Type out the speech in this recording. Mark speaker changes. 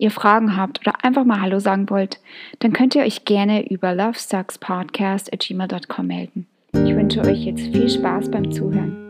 Speaker 1: ihr Fragen habt oder einfach mal Hallo sagen wollt, dann könnt ihr euch gerne über lovesuckspodcast at gmail.com melden. Ich wünsche euch jetzt viel Spaß beim Zuhören.